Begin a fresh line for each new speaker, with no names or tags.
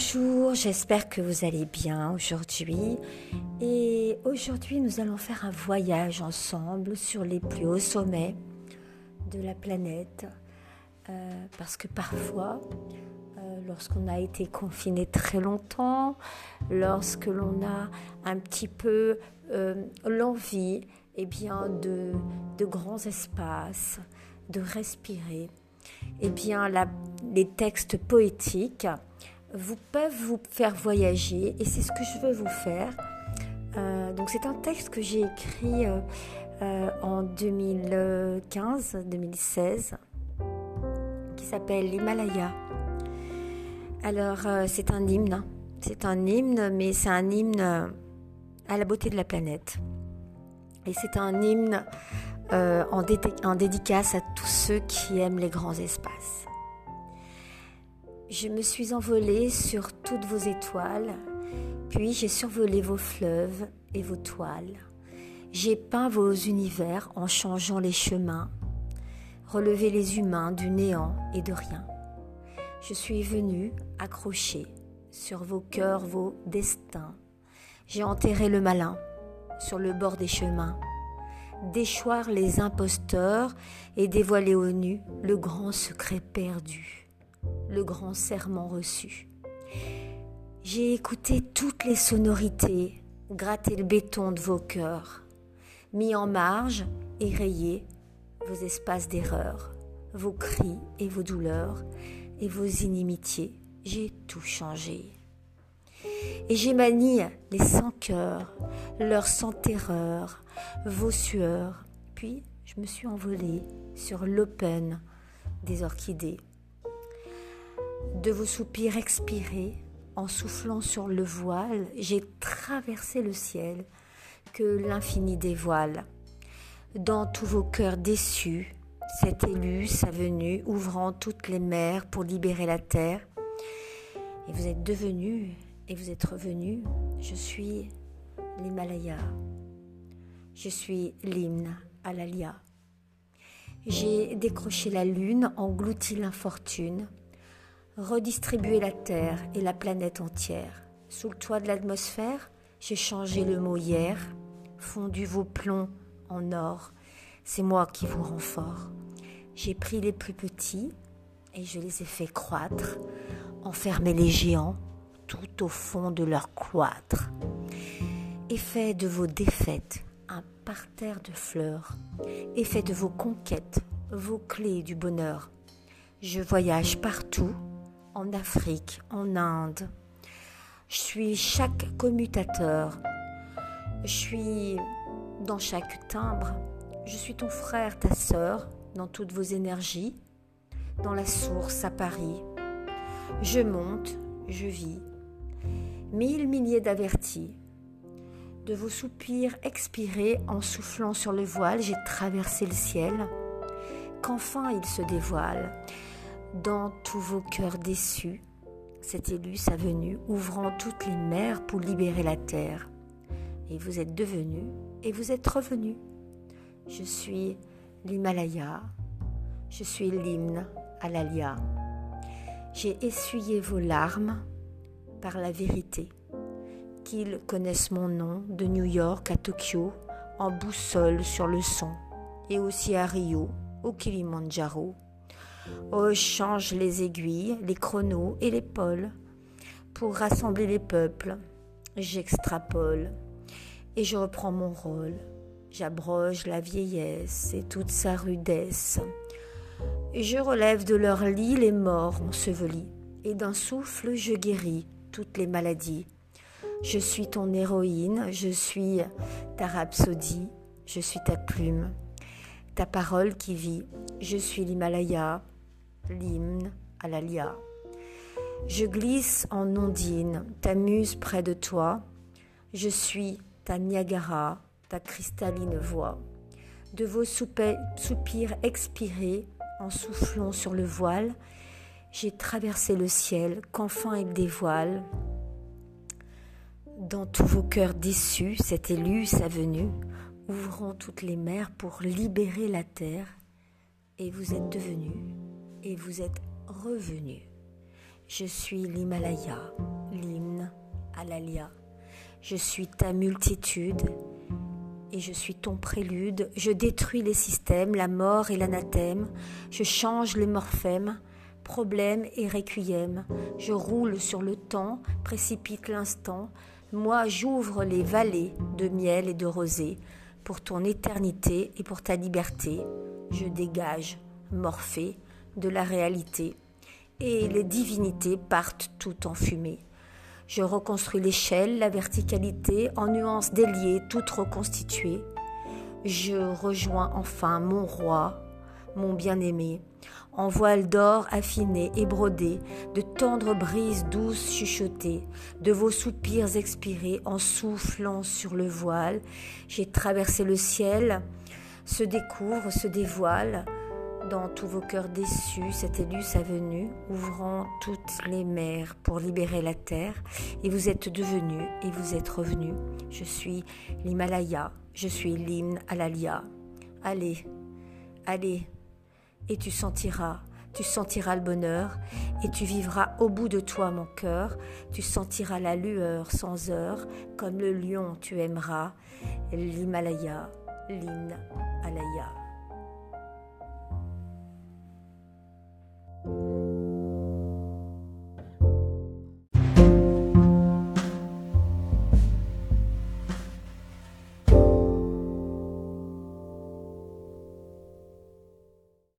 Bonjour, j'espère que vous allez bien aujourd'hui. Et aujourd'hui, nous allons faire un voyage ensemble sur les plus hauts sommets de la planète. Euh, parce que parfois, euh, lorsqu'on a été confiné très longtemps, lorsque l'on a un petit peu euh, l'envie eh bien, de, de grands espaces, de respirer, eh bien, les textes poétiques vous peuvent vous faire voyager et c'est ce que je veux vous faire. Euh, donc c'est un texte que j'ai écrit euh, euh, en 2015-2016 qui s'appelle l'Himalaya. Alors c'est un hymne, c'est un hymne, mais c'est un hymne à la beauté de la planète. Et c'est un hymne en, en dédicace à tous ceux qui aiment les grands espaces. Je me suis envolée sur toutes vos étoiles, puis j'ai survolé vos fleuves et vos toiles. J'ai peint vos univers en changeant les chemins, relevé les humains du néant et de rien. Je suis venue accrocher sur vos cœurs vos destins. J'ai enterré le malin sur le bord des chemins, déchoir les imposteurs et dévoiler au nu le grand secret perdu grand serment reçu. J'ai écouté toutes les sonorités, gratté le béton de vos cœurs, mis en marge et rayé vos espaces d'erreur, vos cris et vos douleurs et vos inimitiés. J'ai tout changé. Et j'ai manié les sans cœurs, leurs sans terreur, vos sueurs. Puis je me suis envolée sur l'open des orchidées de vos soupirs expirés, en soufflant sur le voile, j'ai traversé le ciel que l'infini dévoile. Dans tous vos cœurs déçus, cet élu, sa venue, ouvrant toutes les mers pour libérer la terre. Et vous êtes devenu et vous êtes revenu. Je suis l'Himalaya. Je suis l'hymne à l'Alia. J'ai décroché la lune, englouti l'infortune redistribuer la Terre et la planète entière. Sous le toit de l'atmosphère, j'ai changé le mot hier, fondu vos plombs en or. C'est moi qui vous rends. J'ai pris les plus petits et je les ai fait croître, enfermé les géants tout au fond de leur cloître, et fait de vos défaites un parterre de fleurs, et fait de vos conquêtes vos clés du bonheur. Je voyage partout en Afrique, en Inde. Je suis chaque commutateur. Je suis dans chaque timbre. Je suis ton frère, ta sœur, dans toutes vos énergies, dans la source à Paris. Je monte, je vis. Mille milliers d'avertis. De vos soupirs expirés en soufflant sur le voile, j'ai traversé le ciel. Qu'enfin il se dévoile dans tous vos cœurs déçus, cet élu sa venue, ouvrant toutes les mers pour libérer la terre. Et vous êtes devenu et vous êtes revenu. Je suis l'Himalaya, je suis l'hymne à l'Alia. J'ai essuyé vos larmes par la vérité, qu'ils connaissent mon nom de New York à Tokyo, en boussole sur le son, et aussi à Rio, au Kilimanjaro, Oh, change les aiguilles, les chronos et les pôles pour rassembler les peuples. J'extrapole et je reprends mon rôle. J'abroge la vieillesse et toute sa rudesse. Je relève de leur lit les morts ensevelis et d'un souffle je guéris toutes les maladies. Je suis ton héroïne, je suis ta rhapsodie, je suis ta plume, ta parole qui vit, je suis l'Himalaya, l'hymne à la lia. Je glisse en ondine, ta muse près de toi. Je suis ta Niagara, ta cristalline voix. De vos soupirs expirés en soufflant sur le voile, j'ai traversé le ciel qu'enfin il dévoile. Dans tous vos cœurs déçus, cet élu sa venue, ouvrant toutes les mers pour libérer la terre, et vous êtes devenus et vous êtes revenu. Je suis l'Himalaya, l'hymne à. Je suis ta multitude et je suis ton prélude. Je détruis les systèmes, la mort et l'anathème. Je change les morphèmes, problème et requiem. Je roule sur le temps, précipite l'instant. Moi, j'ouvre les vallées de miel et de rosée pour ton éternité et pour ta liberté. Je dégage, Morphée, de la réalité. Et les divinités partent tout en fumée. Je reconstruis l'échelle, la verticalité, en nuances déliées, toutes reconstituées. Je rejoins enfin mon roi, mon bien-aimé, en voile d'or affiné et brodé, de tendres brises douces chuchotées, de vos soupirs expirés en soufflant sur le voile. J'ai traversé le ciel, se découvre, se dévoile, dans tous vos cœurs déçus, cet élu sa venue, ouvrant toutes les mers pour libérer la terre, et vous êtes devenu et vous êtes revenu. Je suis l'Himalaya, je suis l'hymne à. Allez, allez, et tu sentiras, tu sentiras le bonheur, et tu vivras au bout de toi mon cœur, tu sentiras la lueur sans heure, comme le lion tu aimeras, l'Himalaya, l'hymne à.